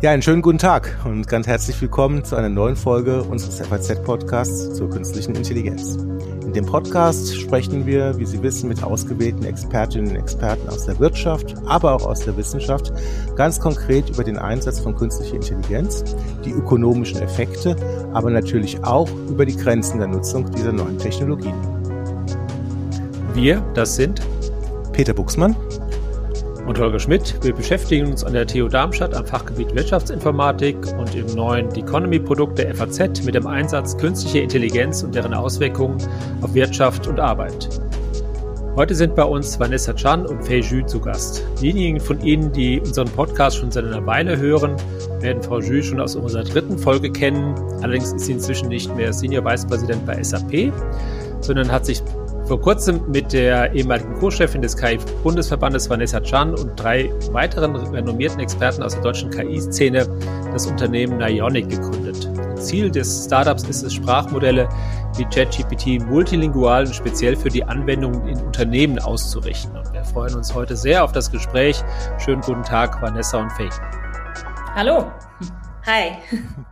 Ja, einen schönen guten Tag und ganz herzlich willkommen zu einer neuen Folge unseres FAZ-Podcasts zur künstlichen Intelligenz. In dem Podcast sprechen wir, wie Sie wissen, mit ausgewählten Expertinnen und Experten aus der Wirtschaft, aber auch aus der Wissenschaft, ganz konkret über den Einsatz von künstlicher Intelligenz, die ökonomischen Effekte, aber natürlich auch über die Grenzen der Nutzung dieser neuen Technologien. Wir, das sind Peter Buchsmann und Holger Schmidt. Wir beschäftigen uns an der TU Darmstadt am Fachgebiet Wirtschaftsinformatik und im neuen Economy-Produkt der FAZ mit dem Einsatz künstlicher Intelligenz und deren Auswirkungen auf Wirtschaft und Arbeit. Heute sind bei uns Vanessa Chan und Fei Jü zu Gast. Diejenigen von Ihnen, die unseren Podcast schon seit einer Weile hören, werden Frau Jü schon aus unserer dritten Folge kennen. Allerdings ist sie inzwischen nicht mehr Senior Vice President bei SAP, sondern hat sich vor kurzem mit der ehemaligen Co-Chefin des KI-Bundesverbandes Vanessa Chan und drei weiteren renommierten Experten aus der deutschen KI-Szene das Unternehmen Nionic gegründet. Ziel des Startups ist es, Sprachmodelle wie ChatGPT multilingual und speziell für die Anwendungen in Unternehmen auszurichten. Und wir freuen uns heute sehr auf das Gespräch. Schönen guten Tag, Vanessa und Faye. Hallo. Hi.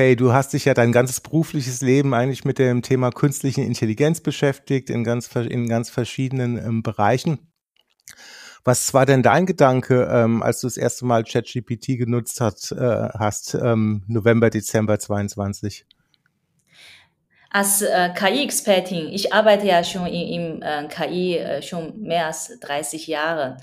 Faye, du hast dich ja dein ganzes berufliches Leben eigentlich mit dem Thema künstliche Intelligenz beschäftigt, in ganz, in ganz verschiedenen ähm, Bereichen. Was war denn dein Gedanke, ähm, als du das erste Mal ChatGPT genutzt hat, äh, hast, ähm, November, Dezember 22? Als äh, KI-Expertin, ich arbeite ja schon im äh, KI äh, schon mehr als 30 Jahre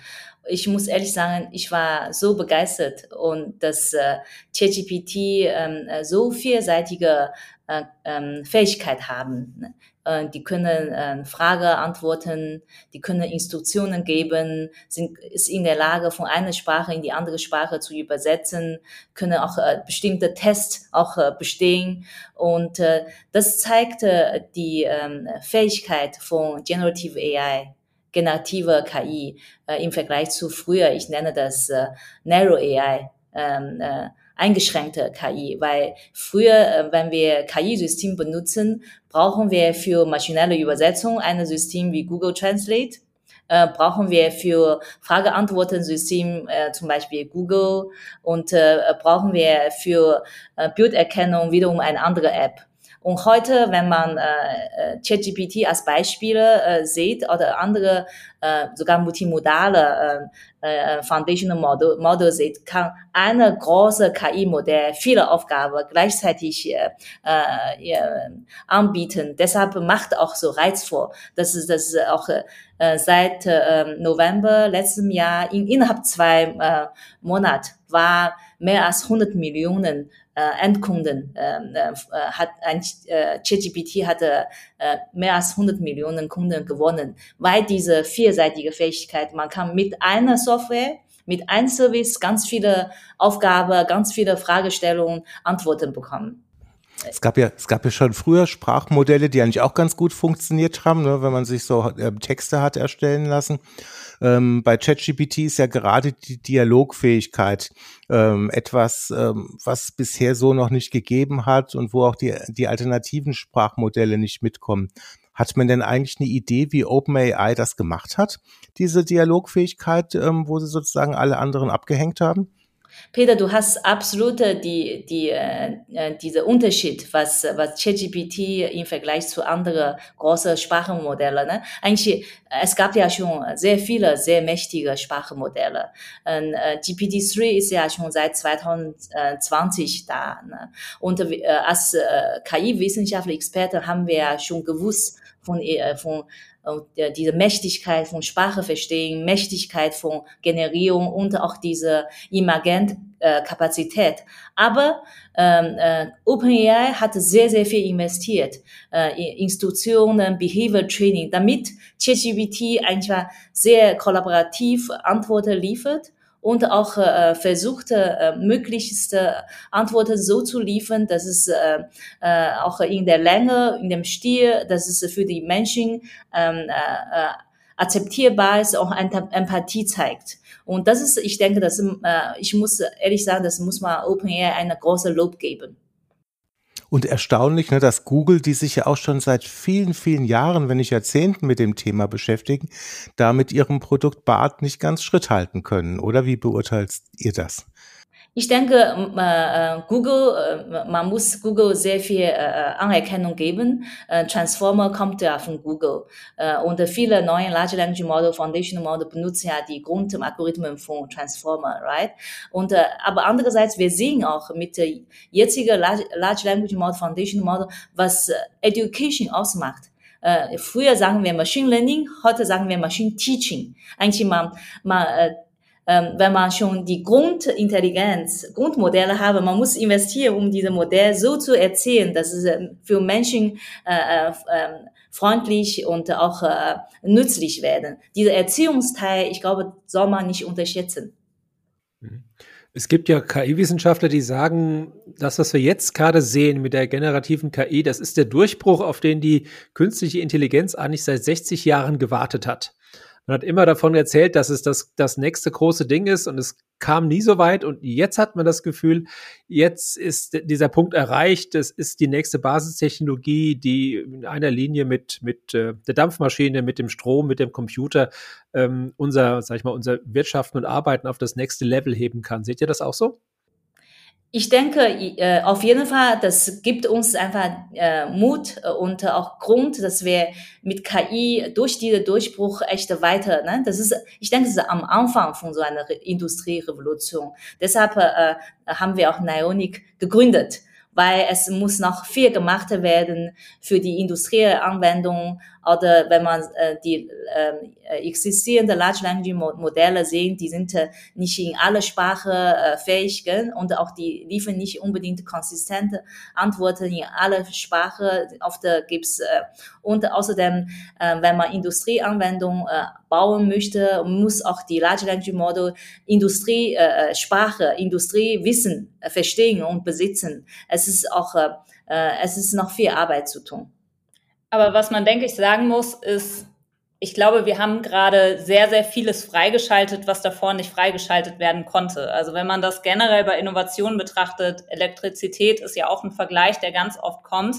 ich muss ehrlich sagen, ich war so begeistert und dass äh, ChatGPT ähm, äh, so vielseitige äh, ähm, Fähigkeit haben. Ne? Äh, die können äh, Frage antworten, die können Instruktionen geben, sind ist in der Lage, von einer Sprache in die andere Sprache zu übersetzen, können auch äh, bestimmte Tests auch äh, bestehen und äh, das zeigt äh, die äh, Fähigkeit von Generative AI generative KI äh, im Vergleich zu früher, ich nenne das äh, Narrow AI, ähm, äh, eingeschränkte KI, weil früher, äh, wenn wir KI-System benutzen, brauchen wir für maschinelle Übersetzung ein System wie Google Translate, äh, brauchen wir für Frage-Antworten-System äh, zum Beispiel Google. Und äh, brauchen wir für äh, Bilderkennung wiederum eine andere App. Und heute, wenn man äh, äh ChatGPT als Beispiele äh, sieht oder andere äh, sogar multimodale äh, äh, Foundational Model, Model sieht, kann eine große KI-Modell viele Aufgaben gleichzeitig äh, äh, anbieten. Deshalb macht auch so reizvoll. Das ist das auch äh, seit äh, November letzten Jahr in, innerhalb zwei äh, Monat war mehr als 100 Millionen äh, Endkunden ähm, äh, hat ein äh, ChatGPT hatte äh, mehr als 100 Millionen Kunden gewonnen, weil diese vielseitige Fähigkeit, man kann mit einer Software mit einem Service ganz viele Aufgaben, ganz viele Fragestellungen, Antworten bekommen. Es gab ja, es gab ja schon früher Sprachmodelle, die eigentlich auch ganz gut funktioniert haben, ne, wenn man sich so äh, Texte hat erstellen lassen. Ähm, bei ChatGPT ist ja gerade die Dialogfähigkeit ähm, etwas, ähm, was bisher so noch nicht gegeben hat und wo auch die, die alternativen Sprachmodelle nicht mitkommen. Hat man denn eigentlich eine Idee, wie OpenAI das gemacht hat, diese Dialogfähigkeit, ähm, wo sie sozusagen alle anderen abgehängt haben? Peter, du hast absolut die, die, äh, äh diese Unterschied, was, was ChatGPT im Vergleich zu anderen großen Sprachenmodellen. Ne? Eigentlich, es gab ja schon sehr viele, sehr mächtige Sprachenmodelle. Und, äh, GPT-3 ist ja schon seit 2020 da. Ne? Und äh, als äh, KI-Wissenschaftler, Experte haben wir ja schon gewusst von, äh, von äh, diese Mächtigkeit von Sprache verstehen, Mächtigkeit von Generierung und auch diese Imagentkapazität. Aber ähm, äh, OpenAI hat sehr, sehr viel investiert, äh, in Institutionen, Behavior Training, damit ChatGPT einfach sehr kollaborativ Antworten liefert und auch äh, versucht, äh, möglichste Antworten so zu liefern, dass es äh, äh, auch in der Länge, in dem Stil, dass es für die Menschen ähm, äh, äh, akzeptierbar ist, auch Empathie zeigt. Und das ist, ich denke, dass äh, ich muss ehrlich sagen, das muss man OpenAI eine große Lob geben. Und erstaunlich, ne, dass Google, die sich ja auch schon seit vielen, vielen Jahren, wenn nicht Jahrzehnten mit dem Thema beschäftigen, da mit ihrem Produkt BART nicht ganz Schritt halten können. Oder wie beurteilt ihr das? Ich denke, äh, Google, äh, man muss Google sehr viel äh, Anerkennung geben. Äh, Transformer kommt ja von Google. Äh, und viele neue Large Language Model, Foundation Model benutzen ja die Grundalgorithmen von Transformer, right? Und, äh, aber andererseits, wir sehen auch mit der jetzigen Large, Large Language Model, Foundation Model, was Education ausmacht. Äh, früher sagen wir Machine Learning, heute sagen wir Machine Teaching. Eigentlich man, man äh, wenn man schon die Grundintelligenz, Grundmodelle habe, man muss investieren, um diese Modell so zu erzählen, dass es ähm, für Menschen äh, äh, ähm, freundlich und auch äh, nützlich werden. Dieser Erziehungsteil, ich glaube, soll man nicht unterschätzen. Mhm. Es gibt ja KI-Wissenschaftler, die sagen, das, was wir jetzt gerade sehen mit der generativen KI, das ist der Durchbruch, auf den die künstliche Intelligenz eigentlich seit 60 Jahren gewartet hat. Man hat immer davon erzählt, dass es das, das nächste große Ding ist und es kam nie so weit und jetzt hat man das Gefühl, jetzt ist dieser Punkt erreicht, es ist die nächste Basistechnologie, die in einer Linie mit, mit äh, der Dampfmaschine, mit dem Strom, mit dem Computer ähm, unser, sag ich mal, unser Wirtschaften und Arbeiten auf das nächste Level heben kann. Seht ihr das auch so? Ich denke, äh, auf jeden Fall, das gibt uns einfach äh, Mut und auch Grund, dass wir mit KI durch diesen Durchbruch echt weiter, ne? das ist, ich denke, das ist am Anfang von so einer Industrierevolution. Deshalb äh, haben wir auch Nionic gegründet weil es muss noch viel gemacht werden für die industrielle Anwendung oder wenn man äh, die äh, existierenden Large Language Modelle sehen, die sind äh, nicht in alle Sprachen äh, fähig gell? und auch die liefern nicht unbedingt konsistente Antworten in alle Sprachen. Oft äh, gibt's äh, und außerdem, äh, wenn man Industrieanwendungen äh, bauen möchte, muss auch die Large Language Model Industrie äh, Sprache, Industriewissen äh, verstehen und besitzen. Es ist auch äh, äh es ist noch viel Arbeit zu tun. Aber was man, denke ich, sagen muss, ist, ich glaube, wir haben gerade sehr, sehr vieles freigeschaltet, was davor nicht freigeschaltet werden konnte. Also wenn man das generell bei Innovationen betrachtet, Elektrizität ist ja auch ein Vergleich, der ganz oft kommt,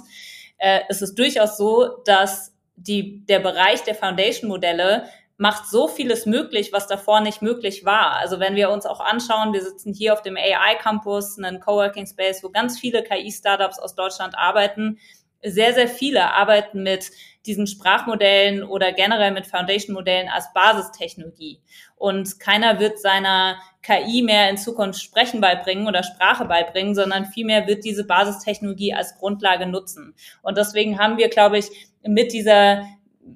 äh, ist durchaus so, dass die, der Bereich der Foundation-Modelle macht so vieles möglich, was davor nicht möglich war. Also wenn wir uns auch anschauen, wir sitzen hier auf dem AI Campus, einen Coworking Space, wo ganz viele KI-Startups aus Deutschland arbeiten sehr, sehr viele arbeiten mit diesen Sprachmodellen oder generell mit Foundation-Modellen als Basistechnologie. Und keiner wird seiner KI mehr in Zukunft Sprechen beibringen oder Sprache beibringen, sondern vielmehr wird diese Basistechnologie als Grundlage nutzen. Und deswegen haben wir, glaube ich, mit dieser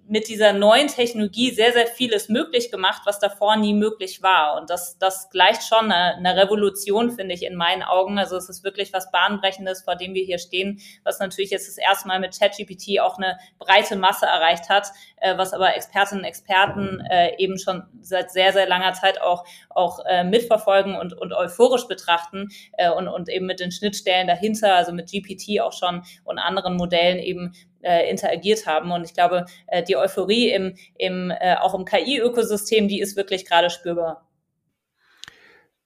mit dieser neuen Technologie sehr, sehr vieles möglich gemacht, was davor nie möglich war. Und das, das gleicht schon eine, eine Revolution, finde ich, in meinen Augen. Also es ist wirklich was Bahnbrechendes, vor dem wir hier stehen, was natürlich jetzt das erste Mal mit ChatGPT auch eine breite Masse erreicht hat, äh, was aber Expertinnen und Experten äh, eben schon seit sehr, sehr langer Zeit auch, auch äh, mitverfolgen und, und euphorisch betrachten äh, und, und eben mit den Schnittstellen dahinter, also mit GPT auch schon und anderen Modellen eben äh, interagiert haben. Und ich glaube, äh, die Euphorie im, im äh, auch im KI-Ökosystem, die ist wirklich gerade spürbar.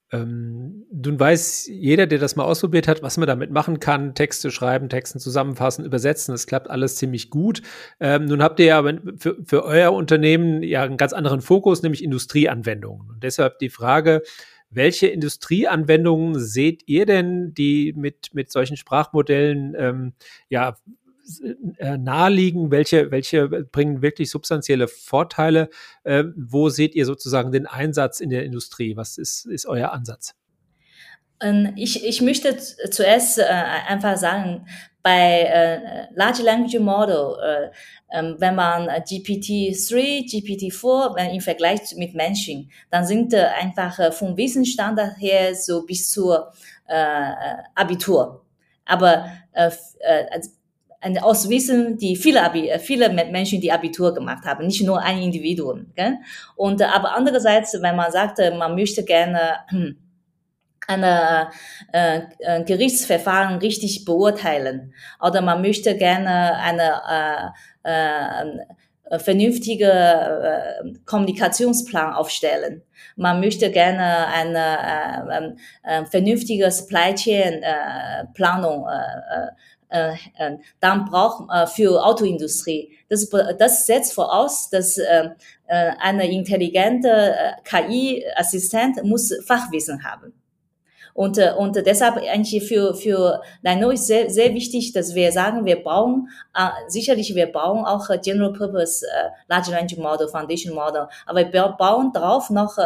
Ähm, nun weiß jeder, der das mal ausprobiert hat, was man damit machen kann. Texte schreiben, Texten zusammenfassen, übersetzen. Das klappt alles ziemlich gut. Ähm, nun habt ihr ja für, für euer Unternehmen ja einen ganz anderen Fokus, nämlich Industrieanwendungen. Und deshalb die Frage, welche Industrieanwendungen seht ihr denn, die mit, mit solchen Sprachmodellen ähm, ja naheliegen? Welche, welche bringen wirklich substanzielle Vorteile? Äh, wo seht ihr sozusagen den Einsatz in der Industrie? Was ist, ist euer Ansatz? Ähm, ich, ich möchte zuerst äh, einfach sagen, bei äh, Large Language Model, äh, äh, wenn man GPT-3, GPT-4, wenn im Vergleich mit Menschen, dann sind äh, einfach äh, vom Wissensstandard her so bis zur äh, Abitur. Aber äh, also eine Auswissen, die viele, Abi, äh, viele Menschen, die Abitur gemacht haben, nicht nur ein Individuum. Gell? Und äh, aber andererseits, wenn man sagt, man möchte gerne hm, eine äh, äh, Gerichtsverfahren richtig beurteilen oder man möchte gerne eine äh, äh, vernünftige äh, Kommunikationsplan aufstellen. Man möchte gerne eine äh, äh, vernünftige Supply Chain äh, Planung äh, äh, äh, dann braucht äh, für Autoindustrie. Das, das setzt voraus, dass äh, äh eine intelligente äh, KI-Assistent muss Fachwissen haben. Und, äh, und deshalb eigentlich für, für Lino ist sehr, sehr wichtig, dass wir sagen, wir bauen, äh, sicherlich wir bauen auch General Purpose äh, Large Language Model, Foundation Model, aber wir bauen darauf noch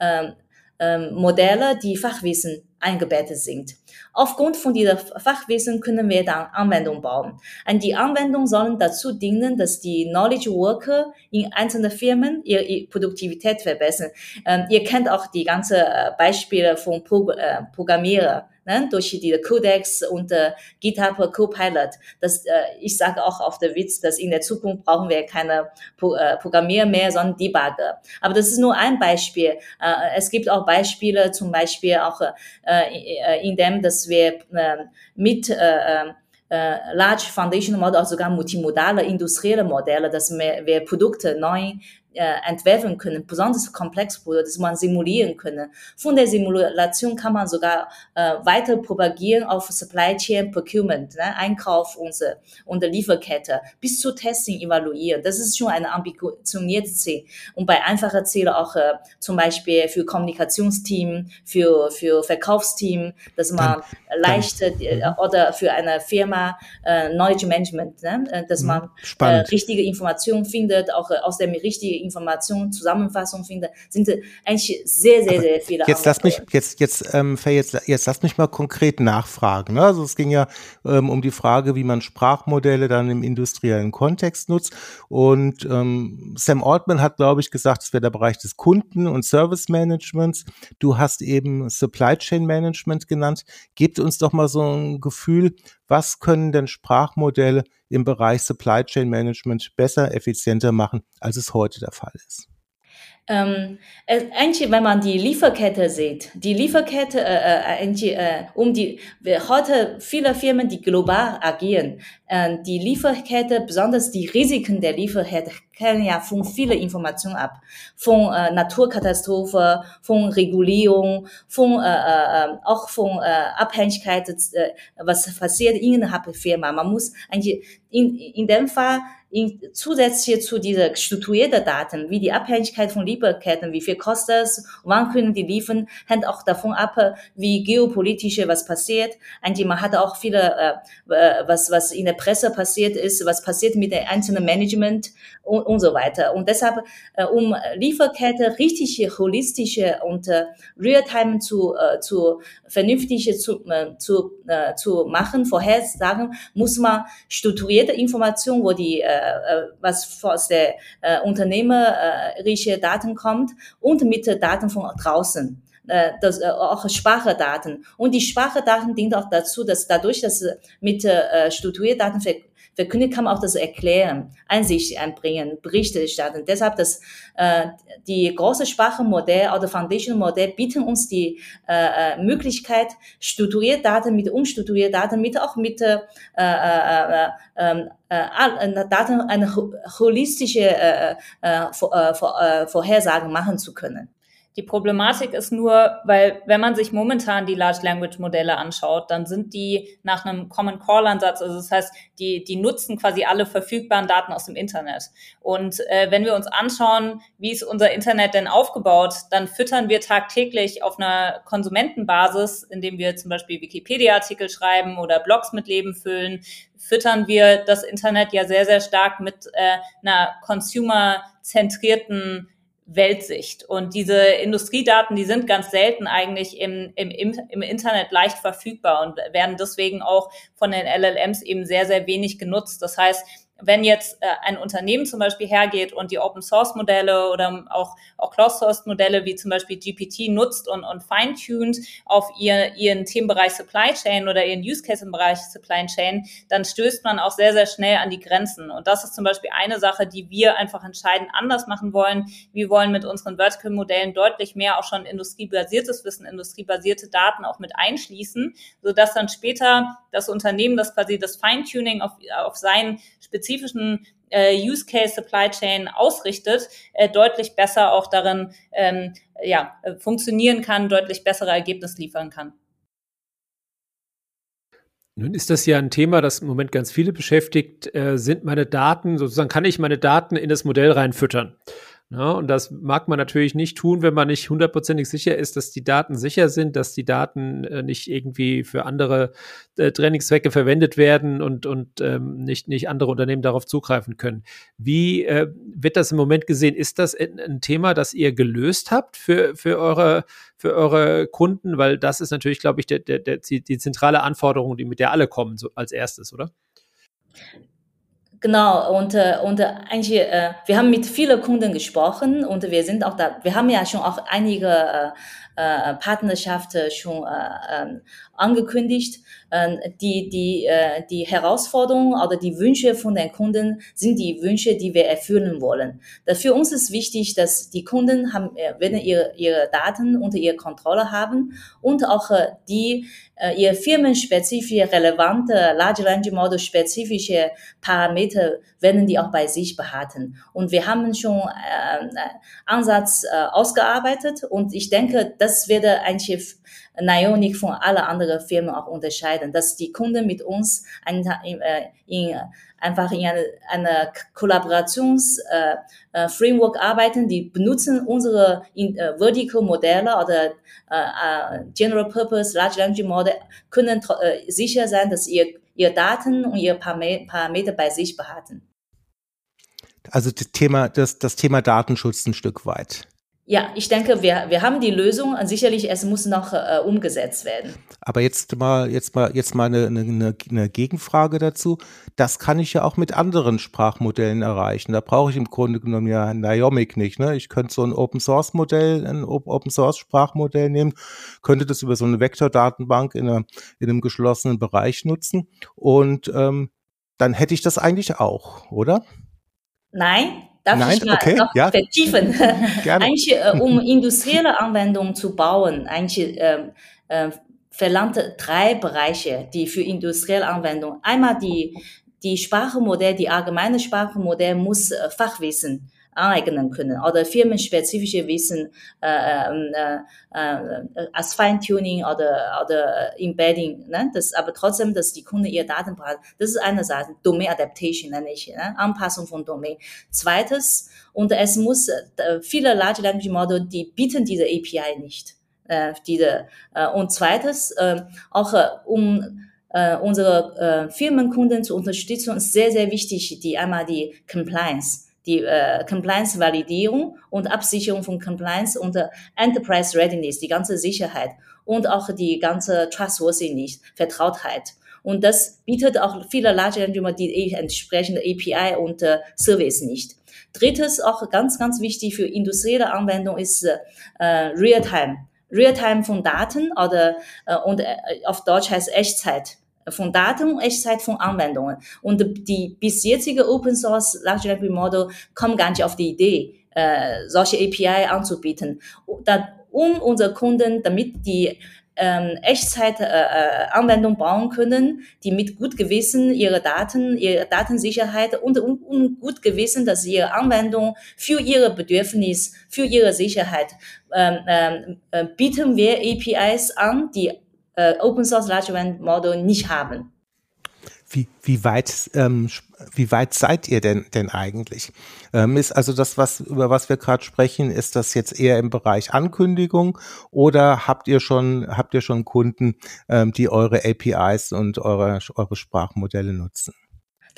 äh, äh, Modelle, die Fachwissen eingebettet sind. Aufgrund von dieser Fachwissen können wir dann Anwendungen bauen. Und die Anwendungen sollen dazu dienen, dass die Knowledge Worker in einzelnen Firmen ihre Produktivität verbessern. Ähm, ihr kennt auch die ganzen äh, Beispiele von Pro äh, Programmierer ne, durch die Codex und äh, GitHub Copilot. Das, äh, ich sage auch auf der Witz, dass in der Zukunft brauchen wir keine Pro äh, Programmierer mehr, sondern Debugger. Aber das ist nur ein Beispiel. Äh, es gibt auch Beispiele, zum Beispiel auch äh, äh in dem, dass wir äh, mit äh, äh, äh Large Foundation Model, auch sogar multimodale industrielle Modelle, dass wir, wir Produkte neu äh, entwerfen können, besonders komplex Produkte, dass man simulieren können. Von der Simulation kann man sogar äh, weiter propagieren auf Supply Chain Procurement, ne, Einkauf und, und Lieferkette, bis zu Testing evaluieren. Das ist schon ein ambitioniertes Ziel. Und bei einfachen Zielen auch äh, zum Beispiel für Kommunikationsteam, für, für Verkaufsteam, dass man dann, leicht äh, mhm. oder für eine Firma äh, Knowledge Management, ne, äh, dass mhm. man äh, richtige Informationen findet, auch äh, aus dem richtigen Informationen, Zusammenfassung finde, sind eigentlich sehr, sehr, sehr viele. Jetzt lass mich, jetzt, jetzt, ähm, jetzt, jetzt lass mich mal konkret nachfragen. Ne? Also es ging ja ähm, um die Frage, wie man Sprachmodelle dann im industriellen Kontext nutzt. Und ähm, Sam Altman hat, glaube ich, gesagt, es wäre der Bereich des Kunden- und Service Managements. Du hast eben Supply Chain Management genannt. Gebt uns doch mal so ein Gefühl, was können denn Sprachmodelle im Bereich Supply Chain Management besser, effizienter machen, als es heute der Fall ist? Ähm, eigentlich, wenn man die Lieferkette sieht, die Lieferkette, äh, äh, äh, um die, heute viele Firmen, die global agieren, äh, die Lieferkette, besonders die Risiken der Lieferkette, hängen ja von vielen Informationen ab. Von äh, Naturkatastrophe, von Regulierung, von, äh, äh, auch von äh, Abhängigkeit, äh, was passiert innerhalb der Firma. Man muss eigentlich in, in dem Fall in, zusätzlich zu dieser strukturierten Daten, wie die Abhängigkeit von Lieferketten, wie viel kostet es, wann können die liefern, hängt auch davon ab, wie geopolitische was passiert. Eigentlich man hat auch viele, äh, äh, was, was in der Presse passiert ist, was passiert mit dem einzelnen Management und, und so weiter. Und deshalb, äh, um Lieferkette richtig holistische und äh, Realtime zu, äh, zu vernünftige zu, äh, zu, äh, zu machen, vorhersagen, muss man strukturierte Informationen, wo die äh, äh, was aus der äh, unternehmerische Daten kommt und mit Daten von draußen äh, das, äh, auch Sprachdaten. Und die Sprachdaten dient auch dazu, dass dadurch, dass mit äh, Strukturdaten verkündet, kann man auch das erklären, Einsicht einbringen, Berichte erstatten. Deshalb das, äh, die große Sprachmodell oder Foundation Modell bieten uns die äh, äh Möglichkeit, strukturierte Daten mit unstrukturierten Daten, mit auch mit äh, äh, äh, ähm, äh, Daten eine holistische äh, äh, äh, äh, Vorhersagen machen zu können. Die Problematik ist nur, weil wenn man sich momentan die Large Language Modelle anschaut, dann sind die nach einem Common Core Ansatz, also das heißt, die, die nutzen quasi alle verfügbaren Daten aus dem Internet. Und äh, wenn wir uns anschauen, wie ist unser Internet denn aufgebaut, dann füttern wir tagtäglich auf einer Konsumentenbasis, indem wir zum Beispiel Wikipedia-Artikel schreiben oder Blogs mit Leben füllen, füttern wir das Internet ja sehr, sehr stark mit äh, einer consumer-zentrierten Weltsicht. Und diese Industriedaten, die sind ganz selten eigentlich im, im, im Internet leicht verfügbar und werden deswegen auch von den LLMs eben sehr, sehr wenig genutzt. Das heißt, wenn jetzt äh, ein Unternehmen zum Beispiel hergeht und die Open Source Modelle oder auch, auch Closed Source Modelle wie zum Beispiel GPT nutzt und, und fine-tuned auf ihr, ihren Themenbereich Supply Chain oder ihren Use Case im Bereich Supply Chain, dann stößt man auch sehr, sehr schnell an die Grenzen. Und das ist zum Beispiel eine Sache, die wir einfach entscheidend anders machen wollen. Wir wollen mit unseren Vertical Modellen deutlich mehr auch schon industriebasiertes Wissen, industriebasierte Daten auch mit einschließen, sodass dann später das Unternehmen, das quasi das Feintuning auf, auf seinen spezifischen äh, Use Case Supply Chain ausrichtet, äh, deutlich besser auch darin ähm, ja, äh, funktionieren kann, deutlich bessere Ergebnisse liefern kann. Nun ist das ja ein Thema, das im Moment ganz viele beschäftigt. Äh, sind meine Daten, sozusagen kann ich meine Daten in das Modell reinfüttern? Ja, und das mag man natürlich nicht tun, wenn man nicht hundertprozentig sicher ist, dass die Daten sicher sind, dass die Daten äh, nicht irgendwie für andere äh, Trainingszwecke verwendet werden und, und ähm, nicht, nicht andere Unternehmen darauf zugreifen können. Wie äh, wird das im Moment gesehen? Ist das ein, Thema, das ihr gelöst habt für, für, eure, für eure Kunden? Weil das ist natürlich, glaube ich, der, der, der, die zentrale Anforderung, die mit der alle kommen, so als erstes, oder? Genau, und, äh, und eigentlich, äh, wir haben mit vielen Kunden gesprochen und wir sind auch da, wir haben ja schon auch einige äh, äh, Partnerschaften schon äh, äh, angekündigt. Äh, die, die, äh, die Herausforderungen oder die Wünsche von den Kunden sind die Wünsche, die wir erfüllen wollen. Für uns ist wichtig, dass die Kunden haben, äh, werden ihre, ihre Daten unter ihrer Kontrolle haben und auch äh, die äh, ihr firmenspezifische, relevante Large Language Model spezifische Parameter werden die auch bei sich behalten. Und wir haben schon äh, Ansatz äh, ausgearbeitet und ich denke, das wird eigentlich Nionic von allen anderen Firmen auch unterscheiden, dass die Kunden mit uns ein, äh, in, einfach in eine, eine Kollaborations-Framework äh, äh, arbeiten, die benutzen unsere in, äh, Vertical Modelle oder äh, äh, General Purpose Large Language Model, können sicher sein, dass ihr, ihr Daten und ihr Parameter bei sich behalten. Also das Thema, das, das Thema Datenschutz ein Stück weit. Ja, ich denke, wir, wir haben die Lösung. Sicherlich, es muss noch äh, umgesetzt werden. Aber jetzt mal, jetzt mal, jetzt mal eine, eine, eine Gegenfrage dazu. Das kann ich ja auch mit anderen Sprachmodellen erreichen. Da brauche ich im Grunde genommen ja Niomic nicht. Ne? Ich könnte so ein Open Source Modell, ein Open Source Sprachmodell nehmen, könnte das über so eine Vektordatenbank in, einer, in einem geschlossenen Bereich nutzen und ähm, dann hätte ich das eigentlich auch, oder? Nein, Darf Nein? ich mal okay, noch ja. vertiefen? Gerne. Eigentlich, äh, um industrielle Anwendungen zu bauen, eigentlich äh, äh, verlangt drei Bereiche, die für industrielle Anwendungen. Einmal die, die Sprachmodell, die allgemeine Sprachmodell muss äh, Fachwissen aneignen können oder firmenspezifische Wissen äh, ähm, äh, äh, als Feintuning oder, oder Embedding. Ne? Das, aber trotzdem, dass die Kunden ihre Daten brauchen. Das ist eine Sache. Domain Adaptation nenne ich, ne? Anpassung von Domain. Zweites, und es muss, äh, viele Large Language Model, die bieten diese API nicht. Äh, diese, äh, und zweites, äh, auch äh, um äh, unsere äh, Firmenkunden zu unterstützen, ist sehr, sehr wichtig, die einmal die Compliance die äh, Compliance-Validierung und Absicherung von Compliance und äh, Enterprise Readiness, die ganze Sicherheit und auch die ganze Trustworthiness, Vertrautheit. Und das bietet auch viele Large Language die entsprechende API und äh, Service nicht. Drittes, auch ganz, ganz wichtig für industrielle Anwendung ist äh, Realtime. Realtime von Daten oder äh, und äh, auf Deutsch heißt Echtzeit von Daten und Echtzeit von Anwendungen. Und die bis jetzige Open Source Large Language Model kommen gar nicht auf die Idee, äh, solche API anzubieten. Da, um unsere Kunden, damit die ähm, Echtzeit-Anwendung äh, bauen können, die mit gut Gewissen ihre Daten, ihre Datensicherheit und, und, und gut Gewissen, dass ihre Anwendung für ihre Bedürfnis, für ihre Sicherheit ähm, ähm, äh, bieten wir APIs an, die äh, Open Source Large Language Model nicht haben. Wie, wie weit ähm, wie weit seid ihr denn denn eigentlich? Ähm, ist also das, was über was wir gerade sprechen, ist das jetzt eher im Bereich Ankündigung oder habt ihr schon habt ihr schon Kunden, ähm, die eure APIs und eure eure Sprachmodelle nutzen?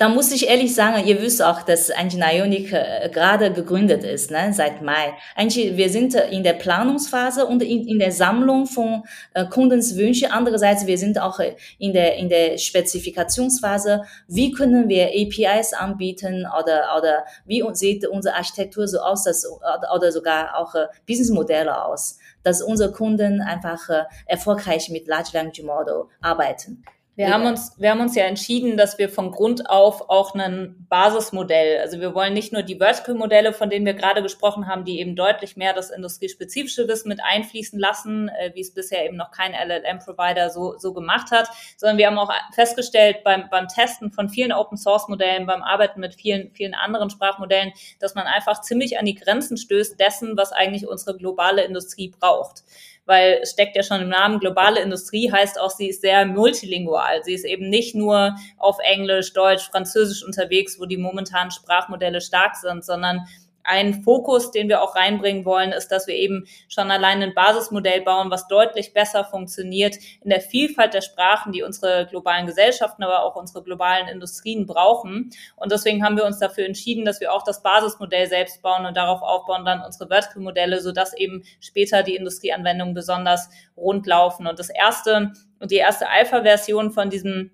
Da muss ich ehrlich sagen, ihr wisst auch, dass Nionic äh, gerade gegründet ist, ne, seit Mai. Eigentlich, wir sind in der Planungsphase und in, in der Sammlung von äh, Kundenswünsche. Andererseits, wir sind auch in der, in der Spezifikationsphase. Wie können wir APIs anbieten oder, oder wie sieht unsere Architektur so aus, dass, oder sogar auch äh, Businessmodelle aus, dass unsere Kunden einfach äh, erfolgreich mit Large Language Model arbeiten. Wir haben uns, wir haben uns ja entschieden, dass wir von Grund auf auch ein Basismodell, also wir wollen nicht nur die Vertical-Modelle, von denen wir gerade gesprochen haben, die eben deutlich mehr das industriespezifische Wissen mit einfließen lassen, äh, wie es bisher eben noch kein LLM-Provider so, so gemacht hat, sondern wir haben auch festgestellt beim, beim Testen von vielen Open-Source-Modellen, beim Arbeiten mit vielen, vielen anderen Sprachmodellen, dass man einfach ziemlich an die Grenzen stößt dessen, was eigentlich unsere globale Industrie braucht. Weil steckt ja schon im Namen, globale Industrie heißt auch, sie ist sehr multilingual. Sie ist eben nicht nur auf Englisch, Deutsch, Französisch unterwegs, wo die momentanen Sprachmodelle stark sind, sondern ein Fokus, den wir auch reinbringen wollen, ist, dass wir eben schon allein ein Basismodell bauen, was deutlich besser funktioniert in der Vielfalt der Sprachen, die unsere globalen Gesellschaften, aber auch unsere globalen Industrien brauchen. Und deswegen haben wir uns dafür entschieden, dass wir auch das Basismodell selbst bauen und darauf aufbauen dann unsere Vertical-Modelle, sodass eben später die Industrieanwendungen besonders rund laufen. Und das erste und die erste Alpha-Version von diesem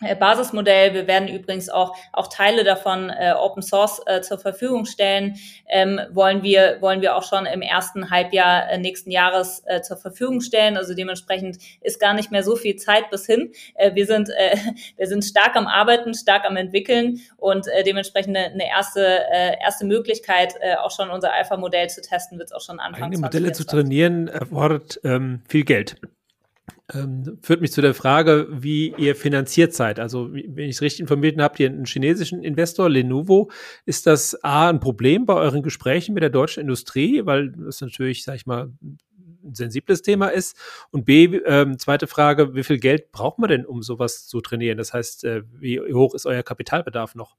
Basismodell. Wir werden übrigens auch, auch Teile davon äh, Open Source äh, zur Verfügung stellen. Ähm, wollen wir, wollen wir auch schon im ersten Halbjahr äh, nächsten Jahres äh, zur Verfügung stellen. Also dementsprechend ist gar nicht mehr so viel Zeit bis hin. Äh, wir sind, äh, wir sind stark am Arbeiten, stark am entwickeln und äh, dementsprechend eine, eine erste, äh, erste Möglichkeit, äh, auch schon unser Alpha-Modell zu testen, wird es auch schon anfangen. Eigene Modelle zu trainieren erfordert ähm, viel Geld ähm, führt mich zu der Frage, wie ihr finanziert seid. Also, wenn ich es richtig informiert bin, habt ihr einen chinesischen Investor, Lenovo. Ist das A, ein Problem bei euren Gesprächen mit der deutschen Industrie, weil das natürlich, sag ich mal, ein sensibles Thema ist? Und B, ähm, zweite Frage, wie viel Geld braucht man denn, um sowas zu trainieren? Das heißt, äh, wie hoch ist euer Kapitalbedarf noch?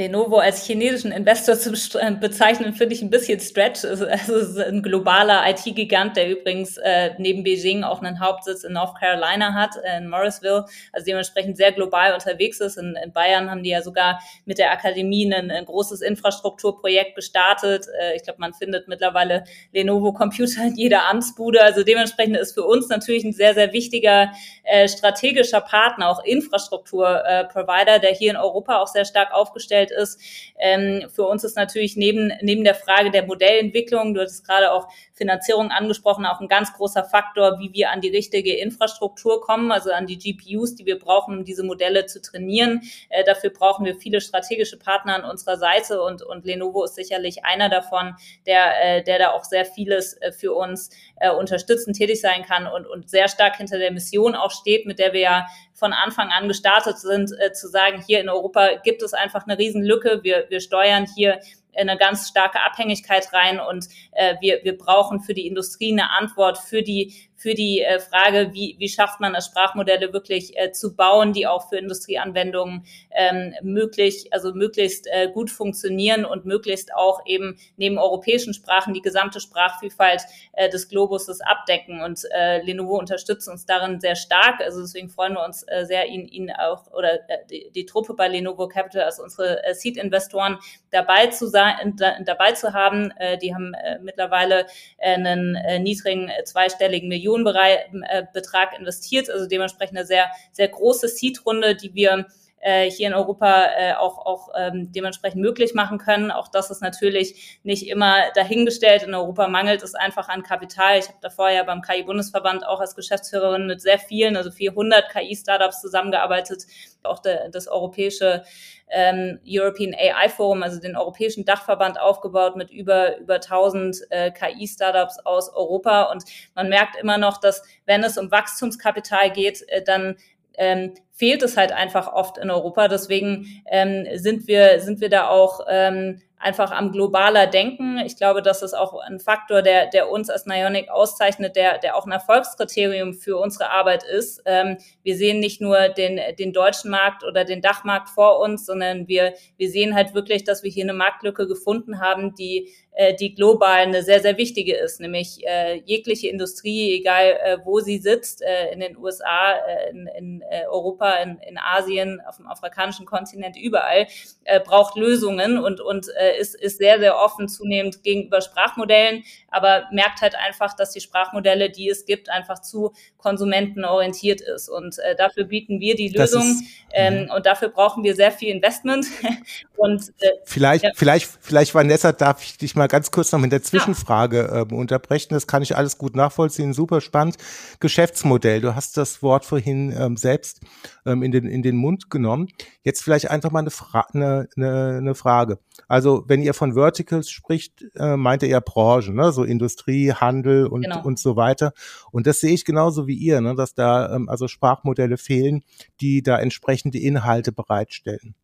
Lenovo als chinesischen Investor zu äh, bezeichnen, finde ich ein bisschen stretch. Es ist ein globaler IT-Gigant, der übrigens äh, neben Beijing auch einen Hauptsitz in North Carolina hat, äh, in Morrisville, also dementsprechend sehr global unterwegs ist. In, Bayern haben die ja sogar mit der Akademie ein, großes Infrastrukturprojekt gestartet. Äh, ich glaube, man findet mittlerweile Lenovo-Computer in jeder Amtsbude. Also dementsprechend ist für uns natürlich ein sehr, sehr wichtiger äh, strategischer Partner, auch Infrastruktur-Provider, der hier in Europa auch sehr stark aufgestellt Umfeld ist. Ähm, für uns ist natürlich neben, neben der Frage der Modellentwicklung, du hattest gerade auch Finanzierung angesprochen, auch ein ganz großer Faktor, wie wir an die richtige Infrastruktur kommen, also an die GPUs, die wir brauchen, um diese Modelle zu trainieren. Äh, dafür brauchen wir viele strategische Partner an unserer Seite und, und Lenovo ist sicherlich einer davon, der, äh, der da auch sehr vieles äh, für uns äh, unterstützend tätig sein kann und, und sehr stark hinter der Mission auch steht, mit der wir ja von Anfang an gestartet sind, äh, zu sagen, hier in Europa gibt es einfach eine Riesenlücke. Wir, wir steuern hier eine ganz starke Abhängigkeit rein und äh, wir, wir brauchen für die Industrie eine Antwort für die für die äh, Frage, wie, wie schafft man es, Sprachmodelle wirklich äh, zu bauen, die auch für Industrieanwendungen ähm, möglich, also möglichst äh, gut funktionieren und möglichst auch eben neben europäischen Sprachen die gesamte Sprachvielfalt äh, des Globuses abdecken. Und äh, Lenovo unterstützt uns darin sehr stark. Also deswegen freuen wir uns äh, sehr, ihn, ihn auch oder äh, die, die Truppe bei Lenovo Capital, also unsere äh, Seed-Investoren dabei zu sein, da, dabei zu haben. Äh, die haben äh, mittlerweile äh, einen äh, niedrigen äh, zweistelligen Millionen Millionenbetrag investiert, also dementsprechend eine sehr, sehr große Seed-Runde, die wir äh, hier in Europa äh, auch, auch ähm, dementsprechend möglich machen können. Auch das ist natürlich nicht immer dahingestellt. In Europa mangelt es einfach an Kapital. Ich habe davor ja beim KI-Bundesverband auch als Geschäftsführerin mit sehr vielen, also 400 KI-Startups zusammengearbeitet. Auch de, das europäische ähm, European AI Forum, also den europäischen Dachverband aufgebaut mit über, über 1000 äh, KI-Startups aus Europa. Und man merkt immer noch, dass wenn es um Wachstumskapital geht, äh, dann ähm, fehlt es halt einfach oft in Europa. Deswegen ähm, sind wir sind wir da auch ähm, einfach am globaler Denken. Ich glaube, das ist auch ein Faktor, der, der uns als Nionic auszeichnet, der, der auch ein Erfolgskriterium für unsere Arbeit ist. Ähm, wir sehen nicht nur den, den deutschen Markt oder den Dachmarkt vor uns, sondern wir, wir sehen halt wirklich, dass wir hier eine Marktlücke gefunden haben, die äh, die global eine sehr, sehr wichtige ist, nämlich äh, jegliche Industrie, egal äh, wo sie sitzt, äh, in den USA, äh, in, in äh, Europa, in, in Asien, auf dem afrikanischen Kontinent, überall, äh, braucht Lösungen und, und äh, ist, ist sehr, sehr offen zunehmend gegenüber Sprachmodellen, aber merkt halt einfach, dass die Sprachmodelle, die es gibt, einfach zu konsumentenorientiert ist. Und äh, dafür bieten wir die Lösung ist, ähm, mhm. und dafür brauchen wir sehr viel Investment. und äh, vielleicht, ja. vielleicht, vielleicht, Vanessa, darf ich dich mal ganz kurz noch mit der Zwischenfrage äh, unterbrechen. Das kann ich alles gut nachvollziehen. Super spannend. Geschäftsmodell. Du hast das Wort vorhin ähm, selbst ähm, in, den, in den Mund genommen. Jetzt vielleicht einfach mal eine, Fra eine, eine, eine Frage. Also wenn ihr von Verticals spricht, äh, meint ihr ja Branchen, ne? so Industrie, Handel und, genau. und so weiter. Und das sehe ich genauso wie ihr, ne? dass da ähm, also Sprachmodelle fehlen, die da entsprechende Inhalte bereitstellen.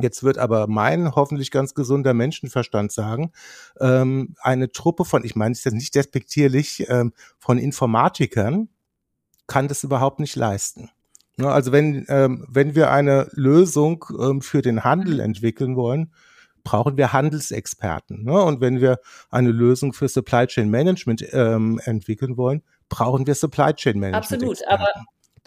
Jetzt wird aber mein hoffentlich ganz gesunder Menschenverstand sagen, ähm, eine Truppe von, ich meine, ist das nicht despektierlich, ähm, von Informatikern kann das überhaupt nicht leisten. Ne, also wenn, ähm, wenn wir eine Lösung ähm, für den Handel mhm. entwickeln wollen, brauchen wir Handelsexperten. Ne? Und wenn wir eine Lösung für Supply Chain Management ähm, entwickeln wollen, brauchen wir Supply Chain Management. Absolut, aber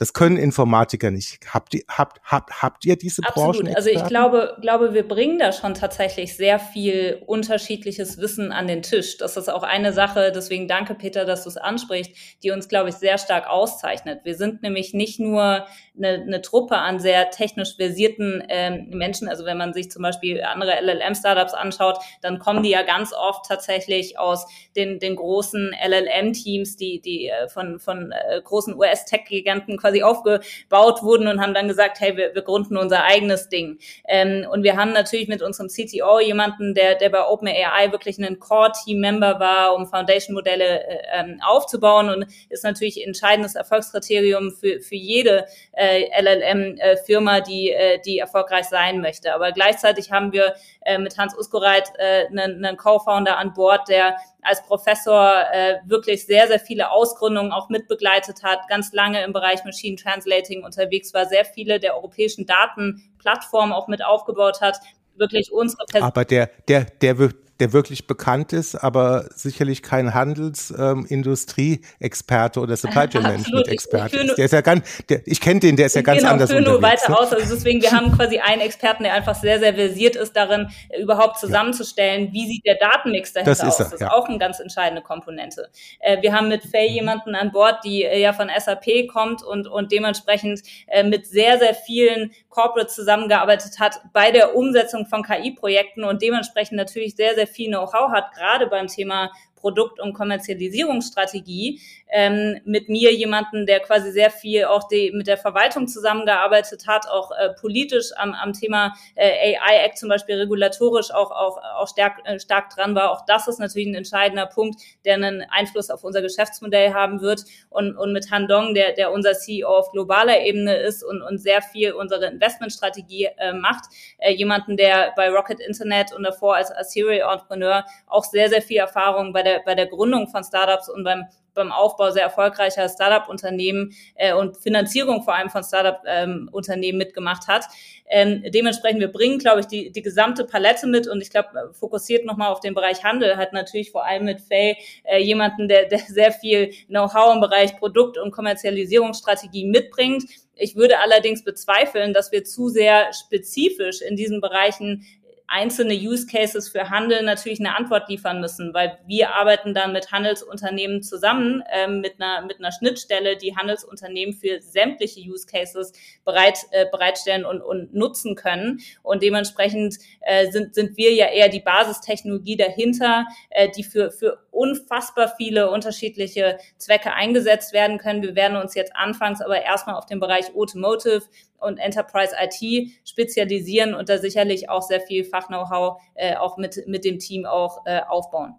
das können Informatiker nicht. Habt ihr, habt, habt, habt ihr diese Absolut. Branchen? Also ich glaube, glaube, wir bringen da schon tatsächlich sehr viel unterschiedliches Wissen an den Tisch. Das ist auch eine Sache, deswegen danke Peter, dass du es ansprichst, die uns, glaube ich, sehr stark auszeichnet. Wir sind nämlich nicht nur eine, eine Truppe an sehr technisch versierten ähm, Menschen. Also wenn man sich zum Beispiel andere LLM-Startups anschaut, dann kommen die ja ganz oft tatsächlich aus den, den großen LLM-Teams, die, die äh, von, von äh, großen US-Tech-Giganten quasi aufgebaut wurden und haben dann gesagt, hey, wir, wir gründen unser eigenes Ding. Ähm, und wir haben natürlich mit unserem CTO jemanden, der, der bei OpenAI wirklich ein Core-Team-Member war, um Foundation-Modelle äh, ähm, aufzubauen und ist natürlich entscheidendes Erfolgskriterium für, für jede äh, LLM-Firma, äh, die, äh, die erfolgreich sein möchte. Aber gleichzeitig haben wir äh, mit Hans Uskoreit äh, einen, einen Co-Founder an Bord, der als Professor äh, wirklich sehr, sehr viele Ausgründungen auch mitbegleitet hat, ganz lange im Bereich Machine Translating unterwegs war, sehr viele der europäischen Datenplattformen auch mit aufgebaut hat, wirklich unsere Person. Aber der, der, der, der wirklich bekannt ist, aber sicherlich kein Handelsindustrie-Experte ähm, oder Supply Chain Management-Experte ist. Der ist ja ganz, der, ich kenne den, der ist ja ganz genau, anders ich nur weiter aus. Also deswegen, wir haben quasi einen Experten, der einfach sehr, sehr versiert ist darin, überhaupt zusammenzustellen, ja. wie sieht der Datenmix dahinter das aus. Er, das ist auch eine ganz entscheidende Komponente. Äh, wir haben mit Faye mhm. jemanden an Bord, die äh, ja von SAP kommt und, und dementsprechend äh, mit sehr, sehr vielen Corporates zusammengearbeitet hat bei der Umsetzung von KI-Projekten und dementsprechend natürlich sehr, sehr viel Know-how hat, gerade beim Thema Produkt- und Kommerzialisierungsstrategie ähm, mit mir jemanden, der quasi sehr viel auch die, mit der Verwaltung zusammengearbeitet hat, auch äh, politisch am, am Thema äh, AI-Act zum Beispiel regulatorisch auch, auch, auch stark, äh, stark dran war. Auch das ist natürlich ein entscheidender Punkt, der einen Einfluss auf unser Geschäftsmodell haben wird. Und, und mit Han Dong, der, der unser CEO auf globaler Ebene ist und, und sehr viel unsere Investmentstrategie äh, macht, äh, jemanden, der bei Rocket Internet und davor als, als Serial Entrepreneur auch sehr, sehr viel Erfahrung bei der, bei der Gründung von Startups und beim beim Aufbau sehr erfolgreicher Startup-Unternehmen äh, und Finanzierung vor allem von Startup-Unternehmen ähm, mitgemacht hat. Ähm, dementsprechend, wir bringen, glaube ich, die, die gesamte Palette mit und ich glaube, fokussiert nochmal auf den Bereich Handel, hat natürlich vor allem mit Faye äh, jemanden, der, der sehr viel Know-how im Bereich Produkt- und Kommerzialisierungsstrategie mitbringt. Ich würde allerdings bezweifeln, dass wir zu sehr spezifisch in diesen Bereichen einzelne Use Cases für Handel natürlich eine Antwort liefern müssen, weil wir arbeiten dann mit Handelsunternehmen zusammen, ähm, mit, einer, mit einer Schnittstelle, die Handelsunternehmen für sämtliche Use Cases bereit, äh, bereitstellen und, und nutzen können. Und dementsprechend äh, sind, sind wir ja eher die Basistechnologie dahinter, äh, die für, für unfassbar viele unterschiedliche Zwecke eingesetzt werden können. Wir werden uns jetzt anfangs aber erstmal auf den Bereich Automotive und Enterprise IT spezialisieren und da sicherlich auch sehr viel Fach-Know-how äh, auch mit, mit dem Team auch äh, aufbauen.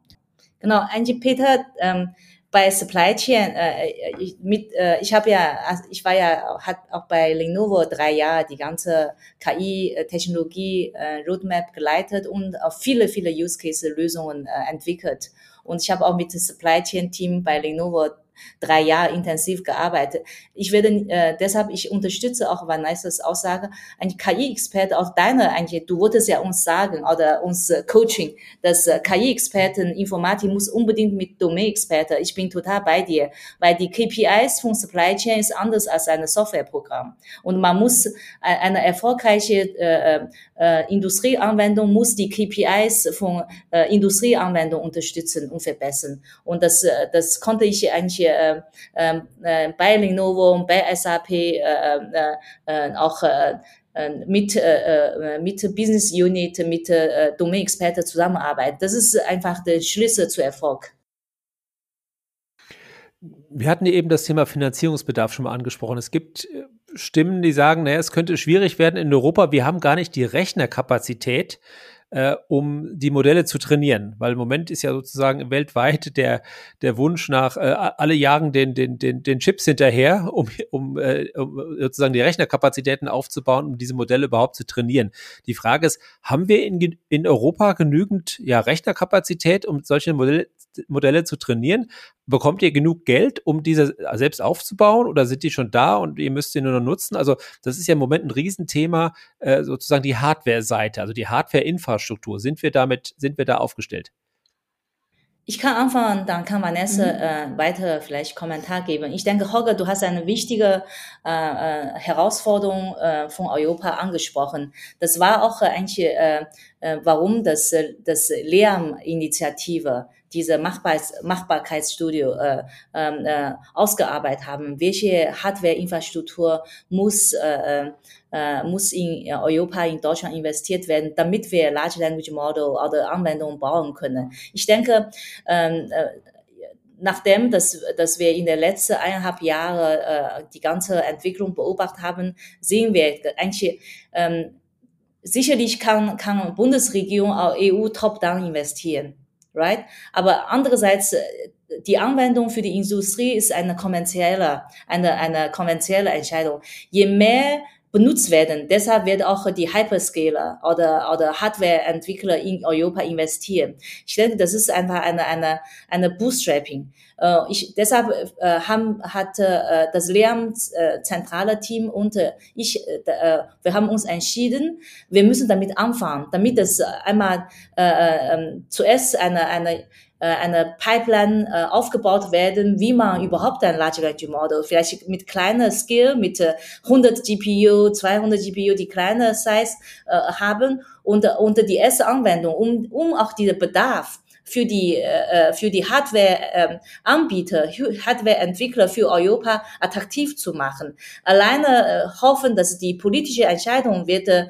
Genau, Angie Peter, ähm, bei Supply Chain, äh, ich, mit, äh, ich habe ja, also ich war ja, hat auch bei Lenovo drei Jahre die ganze KI-Technologie äh, Roadmap geleitet und auch viele, viele Use Case Lösungen äh, entwickelt. Und ich habe auch mit dem Supply Chain Team bei Lenovo drei Jahre intensiv gearbeitet. Ich werde äh, deshalb, ich unterstütze auch Vanessas Aussage, ein KI-Experte aus deiner, eigentlich, du wolltest ja uns sagen oder uns äh, Coaching, dass äh, KI-Experten Informatik muss unbedingt mit Domain-Experte. Ich bin total bei dir, weil die KPIs von Supply Chain ist anders als ein Softwareprogramm und man muss äh, eine erfolgreiche äh, äh, Industrieanwendung muss die KPIs von äh, Industrieanwendung unterstützen und verbessern und das äh, das konnte ich eigentlich äh, ähm, äh, bei Lenovo bei SAP äh, äh, äh, auch äh, äh, mit, äh, mit Business Unit, mit äh, Domain-Experten zusammenarbeiten. Das ist einfach der Schlüssel zu Erfolg. Wir hatten eben das Thema Finanzierungsbedarf schon mal angesprochen. Es gibt Stimmen, die sagen, naja, es könnte schwierig werden in Europa. Wir haben gar nicht die Rechnerkapazität, äh, um die Modelle zu trainieren? Weil im Moment ist ja sozusagen weltweit der, der Wunsch nach, äh, alle jagen den, den, den, den Chips hinterher, um, um, äh, um sozusagen die Rechnerkapazitäten aufzubauen, um diese Modelle überhaupt zu trainieren. Die Frage ist, haben wir in, in Europa genügend ja, Rechnerkapazität, um solche Modelle, Modelle zu trainieren? Bekommt ihr genug Geld, um diese selbst aufzubauen oder sind die schon da und ihr müsst sie nur noch nutzen? Also das ist ja im Moment ein Riesenthema, äh, sozusagen die Hardware-Seite, also die Hardware-Infrastruktur. Sind wir damit, sind wir da aufgestellt? Ich kann anfangen, dann kann Vanessa mhm. äh, weiter vielleicht Kommentar geben. Ich denke, Holger, du hast eine wichtige äh, äh, Herausforderung äh, von Europa angesprochen. Das war auch eigentlich, äh, äh, warum das, das Lärminitiative diese Machbarkeits Machbarkeitsstudie äh, ähm, äh, ausgearbeitet haben. Welche Hardware-Infrastruktur muss äh, äh, muss in Europa, in Deutschland investiert werden, damit wir Large Language Model oder Anwendungen bauen können. Ich denke, ähm, äh, nachdem, dass, dass wir in den letzten eineinhalb Jahren äh, die ganze Entwicklung beobachtet haben, sehen wir eigentlich, ähm, sicherlich kann, kann Bundesregierung auch EU top-down investieren right? Aber andererseits, äh, die Anwendung für die Industrie ist eine kommerzielle, eine, eine kommerzielle Entscheidung. Je mehr benutzt werden. Deshalb wird auch die Hyperscaler oder, oder Hardwareentwickler in Europa investieren. Ich denke, das ist einfach eine, eine, eine Bootstrapping. Äh, ich, deshalb äh, haben, hat äh, das Lernzentrale Team und äh, ich, äh, wir haben uns entschieden, wir müssen damit anfangen, damit es einmal äh, äh, zuerst eine, eine äh, eine Pipeline äh, aufgebaut werden, wie man überhaupt ein Large Language Model, vielleicht mit kleiner Skill, mit 100 äh, GPU, 200 GPU, die kleine Size äh, haben und, und die erste Anwendung, um, um auch diesen Bedarf für die, äh, für die Hardware-Anbieter, ähm, Hardware-Entwickler für Europa attraktiv zu machen. Alleine äh, hoffen, dass die politische Entscheidung wird äh,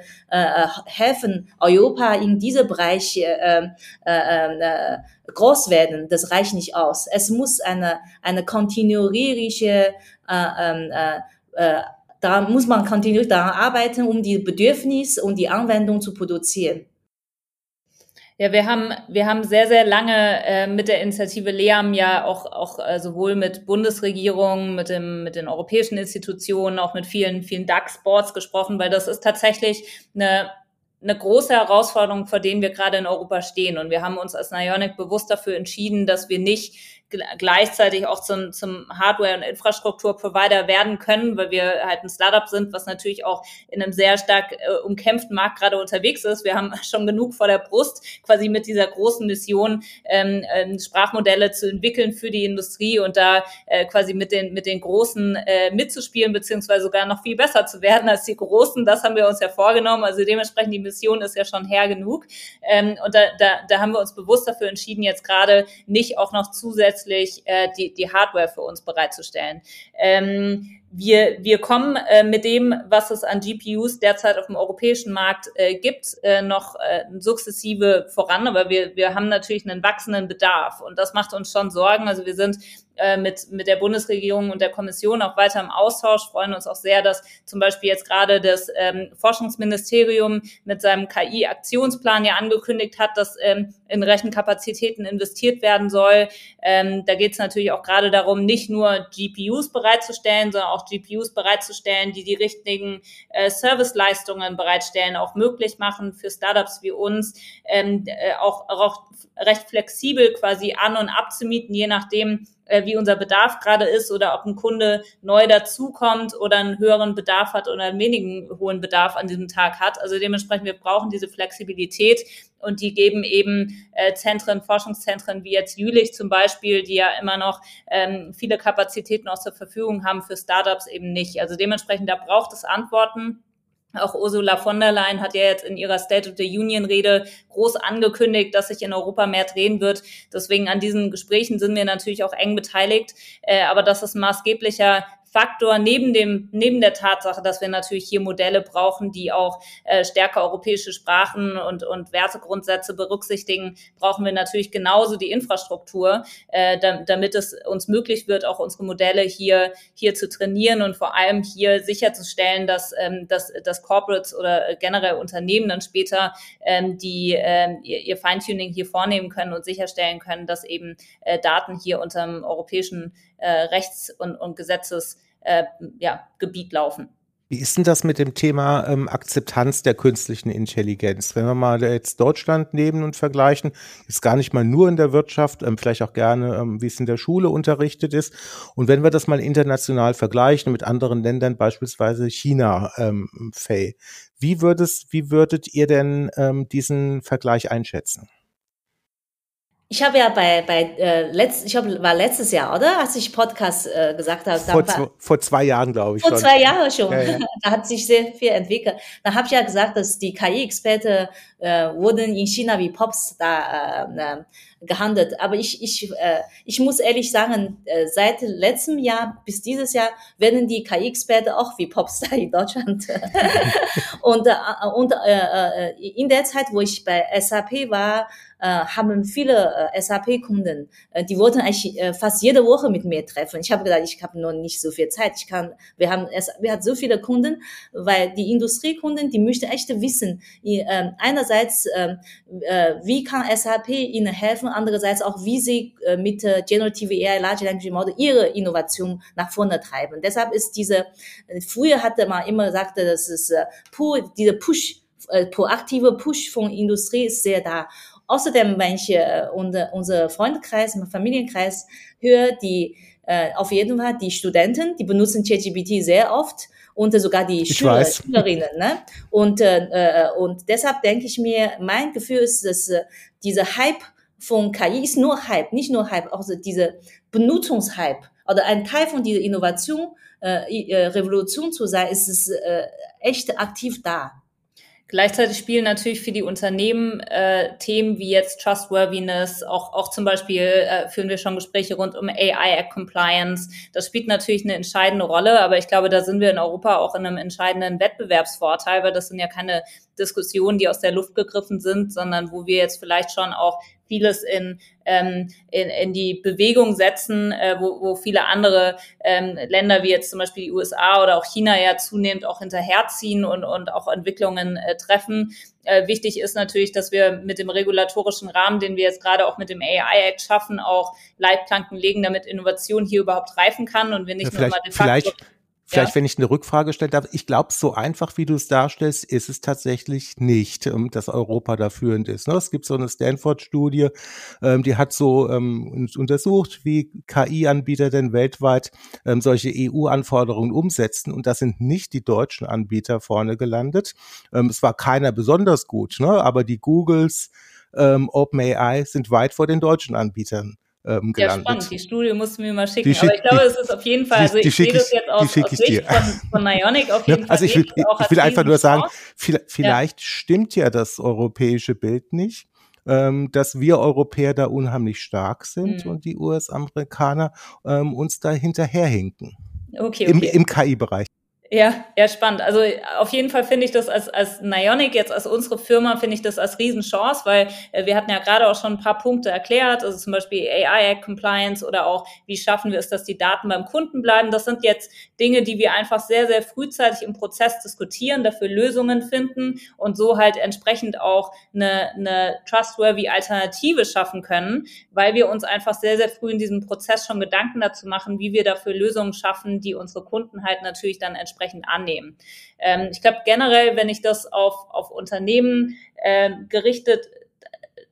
helfen, Europa in diesem Bereich äh, äh, äh, groß werden, das reicht nicht aus. Es muss eine, eine kontinuierliche, äh, ähm, äh, äh, da muss man kontinuierlich daran arbeiten, um die Bedürfnisse und die Anwendung zu produzieren. Ja, wir haben, wir haben sehr, sehr lange äh, mit der Initiative LEAM ja auch, auch äh, sowohl mit Bundesregierung, mit, dem, mit den europäischen Institutionen, auch mit vielen, vielen DAX-Boards gesprochen, weil das ist tatsächlich eine eine große Herausforderung, vor denen wir gerade in Europa stehen. Und wir haben uns als Nionic bewusst dafür entschieden, dass wir nicht gleichzeitig auch zum, zum Hardware- und Infrastrukturprovider werden können, weil wir halt ein Startup sind, was natürlich auch in einem sehr stark äh, umkämpften Markt gerade unterwegs ist. Wir haben schon genug vor der Brust, quasi mit dieser großen Mission ähm, äh, Sprachmodelle zu entwickeln für die Industrie und da äh, quasi mit den, mit den Großen äh, mitzuspielen, beziehungsweise sogar noch viel besser zu werden als die Großen. Das haben wir uns ja vorgenommen. Also dementsprechend die Mission ist ja schon her genug. Ähm, und da, da, da haben wir uns bewusst dafür entschieden, jetzt gerade nicht auch noch zusätzlich zusätzlich äh, die, die Hardware für uns bereitzustellen. Ähm, wir, wir kommen äh, mit dem, was es an GPUs derzeit auf dem europäischen Markt äh, gibt, äh, noch äh, sukzessive voran, aber wir, wir haben natürlich einen wachsenden Bedarf und das macht uns schon Sorgen. Also wir sind äh, mit, mit der Bundesregierung und der Kommission auch weiter im Austausch, freuen uns auch sehr, dass zum Beispiel jetzt gerade das ähm, Forschungsministerium mit seinem KI-Aktionsplan ja angekündigt hat, dass ähm, in Rechenkapazitäten investiert werden soll. Ähm, da geht es natürlich auch gerade darum, nicht nur GPUs bereitzustellen, sondern auch GPUs bereitzustellen, die die richtigen äh, Serviceleistungen bereitstellen, auch möglich machen für Startups wie uns, ähm, äh, auch, auch recht flexibel quasi an und abzumieten, je nachdem, äh, wie unser Bedarf gerade ist oder ob ein Kunde neu dazukommt oder einen höheren Bedarf hat oder einen wenigen hohen Bedarf an diesem Tag hat. Also dementsprechend, wir brauchen diese Flexibilität und die geben eben äh, Zentren, Forschungszentren wie jetzt Jülich zum Beispiel, die ja immer noch ähm, viele Kapazitäten auch zur Verfügung haben für Startups eben nicht. Also dementsprechend, da braucht es Antworten. Auch Ursula von der Leyen hat ja jetzt in ihrer State of the Union Rede groß angekündigt, dass sich in Europa mehr drehen wird. Deswegen an diesen Gesprächen sind wir natürlich auch eng beteiligt. Äh, aber das ist maßgeblicher Faktor neben dem, neben der Tatsache, dass wir natürlich hier Modelle brauchen, die auch äh, stärker europäische Sprachen und, und Wertegrundsätze berücksichtigen, brauchen wir natürlich genauso die Infrastruktur, äh, damit es uns möglich wird, auch unsere Modelle hier, hier zu trainieren und vor allem hier sicherzustellen, dass, ähm, dass, dass Corporates oder generell Unternehmen dann später ähm, die ähm, ihr, ihr Feintuning hier vornehmen können und sicherstellen können, dass eben äh, Daten hier unter dem europäischen äh, Rechts- und, und Gesetzesgebiet äh, ja, laufen. Wie ist denn das mit dem Thema ähm, Akzeptanz der künstlichen Intelligenz? Wenn wir mal jetzt Deutschland nehmen und vergleichen, ist gar nicht mal nur in der Wirtschaft, ähm, vielleicht auch gerne, ähm, wie es in der Schule unterrichtet ist. Und wenn wir das mal international vergleichen mit anderen Ländern, beispielsweise China, ähm, Faye, wie würdest, wie würdet ihr denn ähm, diesen Vergleich einschätzen? Ich habe ja bei, bei äh, letzt, ich hab, war letztes Jahr, oder? Als ich Podcast äh, gesagt habe. Vor, war, vor zwei Jahren, glaube ich. Vor schon. zwei Jahren schon. Ja, ja. da hat sich sehr viel entwickelt. Da habe ich ja gesagt, dass die KI-Experte äh, wurden in China wie Pops da äh, äh, gehandelt. Aber ich, ich, äh, ich muss ehrlich sagen, äh, seit letztem Jahr bis dieses Jahr werden die KI-Experte auch wie Popstar in Deutschland. und äh, und äh, äh, in der Zeit, wo ich bei SAP war, haben viele äh, SAP-Kunden, äh, die wollten eigentlich äh, fast jede Woche mit mir treffen. Ich habe gesagt, ich habe nur nicht so viel Zeit. Ich kann, wir haben, es, wir haben so viele Kunden, weil die Industriekunden, die möchten echt wissen, äh, einerseits, äh, äh, wie kann SAP ihnen helfen, andererseits auch, wie sie äh, mit äh, Generative AI, Large Language Model ihre Innovation nach vorne treiben. Deshalb ist diese, äh, früher hatte man immer gesagt, das ist äh, pur, diese Push, äh, proaktive Push von Industrie ist sehr da. Außerdem, wenn ich äh, unser, unser Freundkreis, mein Familienkreis höre, die äh, auf jeden Fall die Studenten, die benutzen ChatGPT sehr oft und sogar die Schüler, Schülerinnen. Ne? Und, äh, äh, und deshalb denke ich mir, mein Gefühl ist, dass äh, dieser Hype von KI ist nur Hype, nicht nur Hype, auch diese Benutzungshype oder ein Teil von dieser Innovation, äh, äh Revolution zu sein, ist es äh, echt aktiv da. Gleichzeitig spielen natürlich für die Unternehmen äh, Themen wie jetzt Trustworthiness, auch, auch zum Beispiel äh, führen wir schon Gespräche rund um AI Act Compliance. Das spielt natürlich eine entscheidende Rolle, aber ich glaube, da sind wir in Europa auch in einem entscheidenden Wettbewerbsvorteil, weil das sind ja keine Diskussionen, die aus der Luft gegriffen sind, sondern wo wir jetzt vielleicht schon auch vieles in, ähm, in, in die Bewegung setzen, äh, wo, wo viele andere ähm, Länder wie jetzt zum Beispiel die USA oder auch China ja zunehmend auch hinterherziehen und, und auch Entwicklungen äh, treffen. Äh, wichtig ist natürlich, dass wir mit dem regulatorischen Rahmen, den wir jetzt gerade auch mit dem AI Act schaffen, auch Leitplanken legen, damit Innovation hier überhaupt reifen kann und wir nicht ja, nur mal de facto Vielleicht, ja. wenn ich eine Rückfrage stellen darf, ich glaube, so einfach, wie du es darstellst, ist es tatsächlich nicht, ähm, dass Europa da führend ist. Ne? Es gibt so eine Stanford-Studie, ähm, die hat so ähm, untersucht, wie KI-Anbieter denn weltweit solche EU-Anforderungen umsetzen. Und da sind nicht die deutschen Anbieter vorne gelandet. es war keiner besonders gut, ne? aber die Googles, OpenAI sind weit vor den deutschen Anbietern ähm, gelandet. Ja, spannend. Die Studie musst du mir mal schicken. Schick, Aber ich glaube, es ist auf jeden Fall, also ich sehe das jetzt aus, aus Sicht von, von Nionic auf jeden ja, Fall. Also ich will, ich, ich will einfach nur sagen, vielleicht ja. stimmt ja das europäische Bild nicht. Ähm, dass wir Europäer da unheimlich stark sind mhm. und die US-Amerikaner ähm, uns da hinterherhinken. Okay, okay. Im, im KI-Bereich. Ja, ja, spannend. Also auf jeden Fall finde ich das als, als Nionic, jetzt als unsere Firma, finde ich das als Riesenchance, weil äh, wir hatten ja gerade auch schon ein paar Punkte erklärt, also zum Beispiel AI Act Compliance oder auch, wie schaffen wir es, dass die Daten beim Kunden bleiben. Das sind jetzt Dinge, die wir einfach sehr, sehr frühzeitig im Prozess diskutieren, dafür Lösungen finden und so halt entsprechend auch eine, eine trustworthy Alternative schaffen können, weil wir uns einfach sehr, sehr früh in diesem Prozess schon Gedanken dazu machen, wie wir dafür Lösungen schaffen, die unsere Kunden halt natürlich dann entsprechend entsprechend annehmen. Ähm, ich glaube generell, wenn ich das auf, auf Unternehmen äh, gerichtet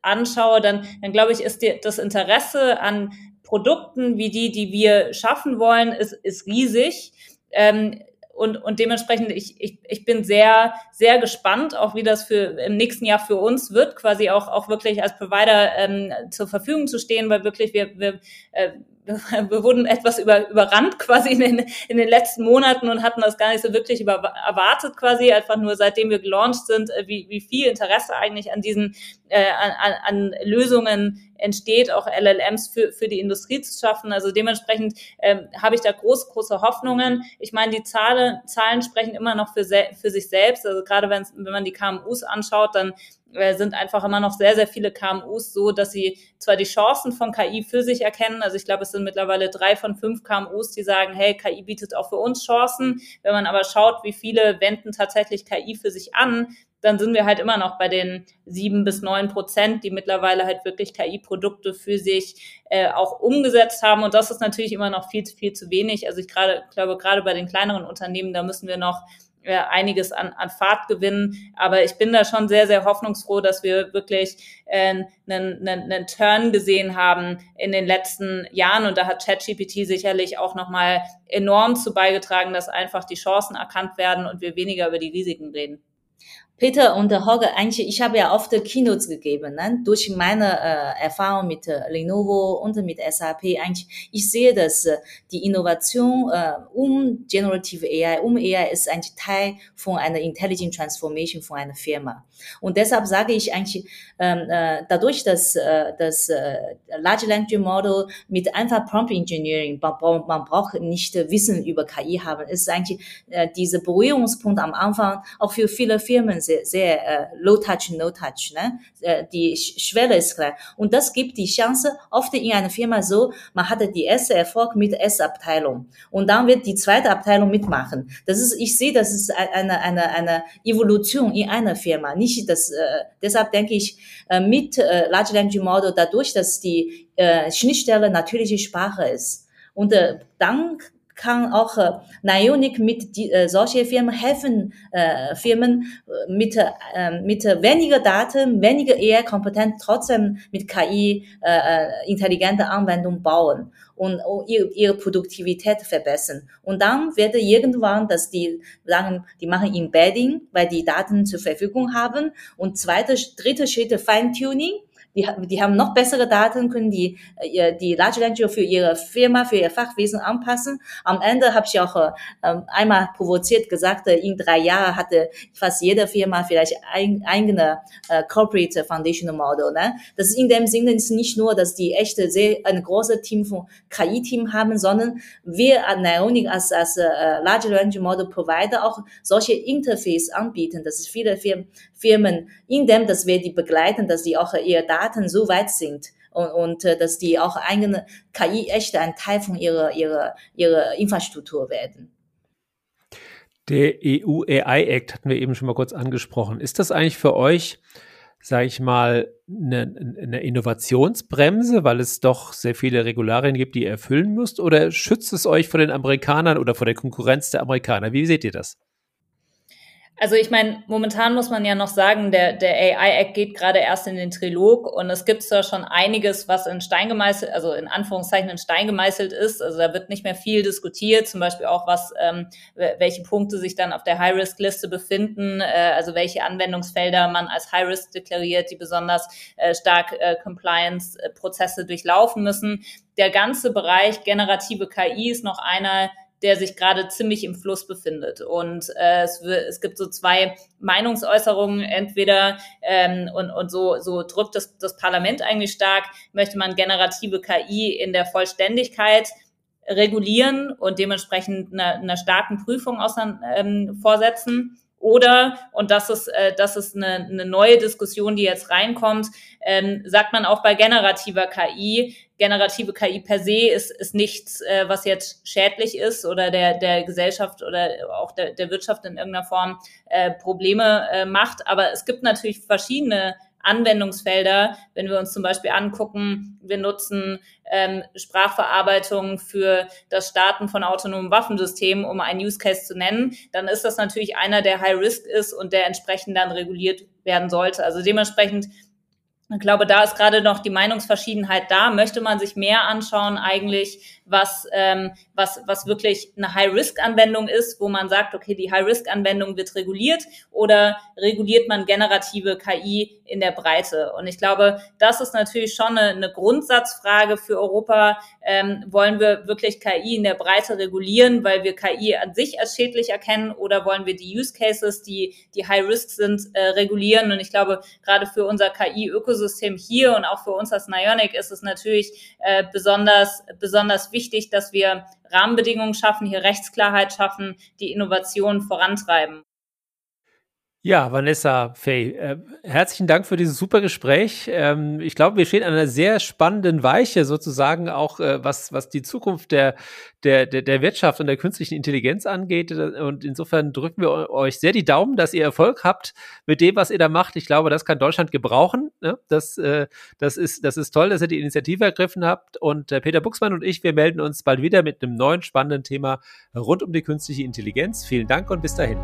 anschaue, dann, dann glaube ich, ist die, das Interesse an Produkten wie die, die wir schaffen wollen, ist, ist riesig. Ähm, und, und dementsprechend, ich, ich, ich bin sehr, sehr gespannt, auch wie das für im nächsten Jahr für uns wird, quasi auch, auch wirklich als Provider ähm, zur Verfügung zu stehen, weil wirklich wir, wir äh, wir wurden etwas über, überrannt quasi in den, in den letzten Monaten und hatten das gar nicht so wirklich über, erwartet quasi, einfach nur seitdem wir gelauncht sind, äh, wie, wie viel Interesse eigentlich an diesen, äh, an, an Lösungen entsteht, auch LLMs für, für die Industrie zu schaffen. Also dementsprechend ähm, habe ich da große, große Hoffnungen. Ich meine, die Zahlen, Zahlen sprechen immer noch für, für sich selbst. Also gerade wenn, man die KMUs anschaut, dann sind einfach immer noch sehr, sehr viele KMUs so, dass sie zwar die Chancen von KI für sich erkennen, also ich glaube, es sind mittlerweile drei von fünf KMUs, die sagen, hey, KI bietet auch für uns Chancen. Wenn man aber schaut, wie viele wenden tatsächlich KI für sich an, dann sind wir halt immer noch bei den sieben bis neun Prozent, die mittlerweile halt wirklich KI-Produkte für sich äh, auch umgesetzt haben. Und das ist natürlich immer noch viel, viel zu wenig. Also ich gerade glaube, gerade bei den kleineren Unternehmen, da müssen wir noch äh, einiges an, an Fahrt gewinnen. Aber ich bin da schon sehr, sehr hoffnungsfroh, dass wir wirklich äh, einen, einen, einen Turn gesehen haben in den letzten Jahren. Und da hat ChatGPT sicherlich auch nochmal enorm zu beigetragen, dass einfach die Chancen erkannt werden und wir weniger über die Risiken reden. Peter und Holger, eigentlich, ich habe ja oft Keynotes gegeben, ne? durch meine äh, Erfahrung mit äh, Lenovo und mit SAP. Eigentlich, ich sehe, dass äh, die Innovation äh, um Generative AI, um AI ist eigentlich Teil von einer Intelligent Transformation von einer Firma. Und deshalb sage ich eigentlich, ähm, äh, dadurch, dass äh, das äh, Large Language Model mit einfach Prompt Engineering, man, man braucht nicht Wissen über KI haben, ist eigentlich äh, diese Berührungspunkt am Anfang auch für viele Firmen sehr, sehr äh, low touch, no touch. Ne? Äh, die Schwelle ist klein. Und das gibt die Chance, oft in einer Firma so, man hatte die erste Erfolg mit S-Abteilung und dann wird die zweite Abteilung mitmachen. Das ist, ich sehe, das ist eine, eine, eine Evolution in einer Firma. Nicht das, äh, deshalb denke ich, äh, mit äh, Large Language Model, dadurch, dass die äh, Schnittstelle natürliche Sprache ist. Und äh, dann kann auch äh, Nionic mit die, äh, solche Firmen helfen, äh, Firmen äh, mit, äh, mit weniger Daten, weniger AI-Kompetenz trotzdem mit KI äh, äh, intelligente Anwendung bauen und, und ihre, ihre Produktivität verbessern. Und dann wird irgendwann, dass die sagen, die machen Embedding, weil die Daten zur Verfügung haben. Und zweite, dritte Schritt Feintuning die, die haben noch bessere Daten, können die, äh, die Large Language für ihre Firma, für ihr Fachwesen anpassen. Am Ende habe ich auch äh, einmal provoziert gesagt, äh, in drei Jahren hatte fast jede Firma vielleicht ein, eigene äh, Corporate Foundational Model. Ne? Das ist in dem Sinne ist nicht nur, dass die echte sehr ein großes Team von KI-Team haben, sondern wir an Nionic als, als äh, Large Language Model Provider auch solche Interface anbieten, dass viele Firmen, Firmen, indem dass wir die begleiten, dass die auch ihre Daten so weit sind und, und äh, dass die auch eigene KI echt ein Teil von ihrer, ihrer, ihrer Infrastruktur werden. Der EU AI Act hatten wir eben schon mal kurz angesprochen. Ist das eigentlich für euch, sage ich mal, eine, eine, Innovationsbremse, weil es doch sehr viele Regularien gibt, die ihr erfüllen müsst? Oder schützt es euch vor den Amerikanern oder vor der Konkurrenz der Amerikaner? Wie seht ihr das? Also ich meine, momentan muss man ja noch sagen, der, der AI-Act geht gerade erst in den Trilog und es gibt zwar schon einiges, was in Stein gemeißelt, also in Anführungszeichen in Stein gemeißelt ist. Also da wird nicht mehr viel diskutiert, zum Beispiel auch was, ähm, welche Punkte sich dann auf der High-Risk-Liste befinden, äh, also welche Anwendungsfelder man als High-Risk deklariert, die besonders äh, stark äh, Compliance-Prozesse durchlaufen müssen. Der ganze Bereich generative KI ist noch einer, der sich gerade ziemlich im Fluss befindet. Und äh, es, es gibt so zwei Meinungsäußerungen, entweder ähm, und, und so, so drückt das, das Parlament eigentlich stark, möchte man generative KI in der Vollständigkeit regulieren und dementsprechend einer, einer starken Prüfung außer, ähm, vorsetzen. Oder, und das ist, äh, das ist eine, eine neue Diskussion, die jetzt reinkommt, ähm, sagt man auch bei generativer KI, generative KI per se ist, ist nichts, äh, was jetzt schädlich ist oder der, der Gesellschaft oder auch der, der Wirtschaft in irgendeiner Form äh, Probleme äh, macht. Aber es gibt natürlich verschiedene Anwendungsfelder, wenn wir uns zum Beispiel angucken, wir nutzen ähm, Sprachverarbeitung für das Starten von autonomen Waffensystemen, um einen Use Case zu nennen, dann ist das natürlich einer, der High Risk ist und der entsprechend dann reguliert werden sollte. Also dementsprechend Ich glaube, da ist gerade noch die Meinungsverschiedenheit da. Möchte man sich mehr anschauen eigentlich, was, ähm, was, was wirklich eine High-Risk-Anwendung ist, wo man sagt, okay, die High-Risk-Anwendung wird reguliert oder reguliert man generative KI in der Breite? Und ich glaube, das ist natürlich schon eine, eine Grundsatzfrage für Europa. Ähm, wollen wir wirklich KI in der Breite regulieren, weil wir KI an sich als schädlich erkennen oder wollen wir die Use Cases, die, die High-Risk sind, äh, regulieren? Und ich glaube, gerade für unser KI-Ökosystem hier und auch für uns als Nionic ist es natürlich äh, besonders, besonders wichtig, wichtig, dass wir Rahmenbedingungen schaffen, hier Rechtsklarheit schaffen, die Innovation vorantreiben. Ja, Vanessa Fay, äh, herzlichen Dank für dieses super Gespräch. Ähm, ich glaube, wir stehen an einer sehr spannenden Weiche sozusagen auch, äh, was, was die Zukunft der, der, der, der Wirtschaft und der künstlichen Intelligenz angeht. Und insofern drücken wir euch sehr die Daumen, dass ihr Erfolg habt mit dem, was ihr da macht. Ich glaube, das kann Deutschland gebrauchen. Ne? Das, äh, das, ist, das ist toll, dass ihr die Initiative ergriffen habt. Und äh, Peter Buchsmann und ich, wir melden uns bald wieder mit einem neuen spannenden Thema rund um die künstliche Intelligenz. Vielen Dank und bis dahin.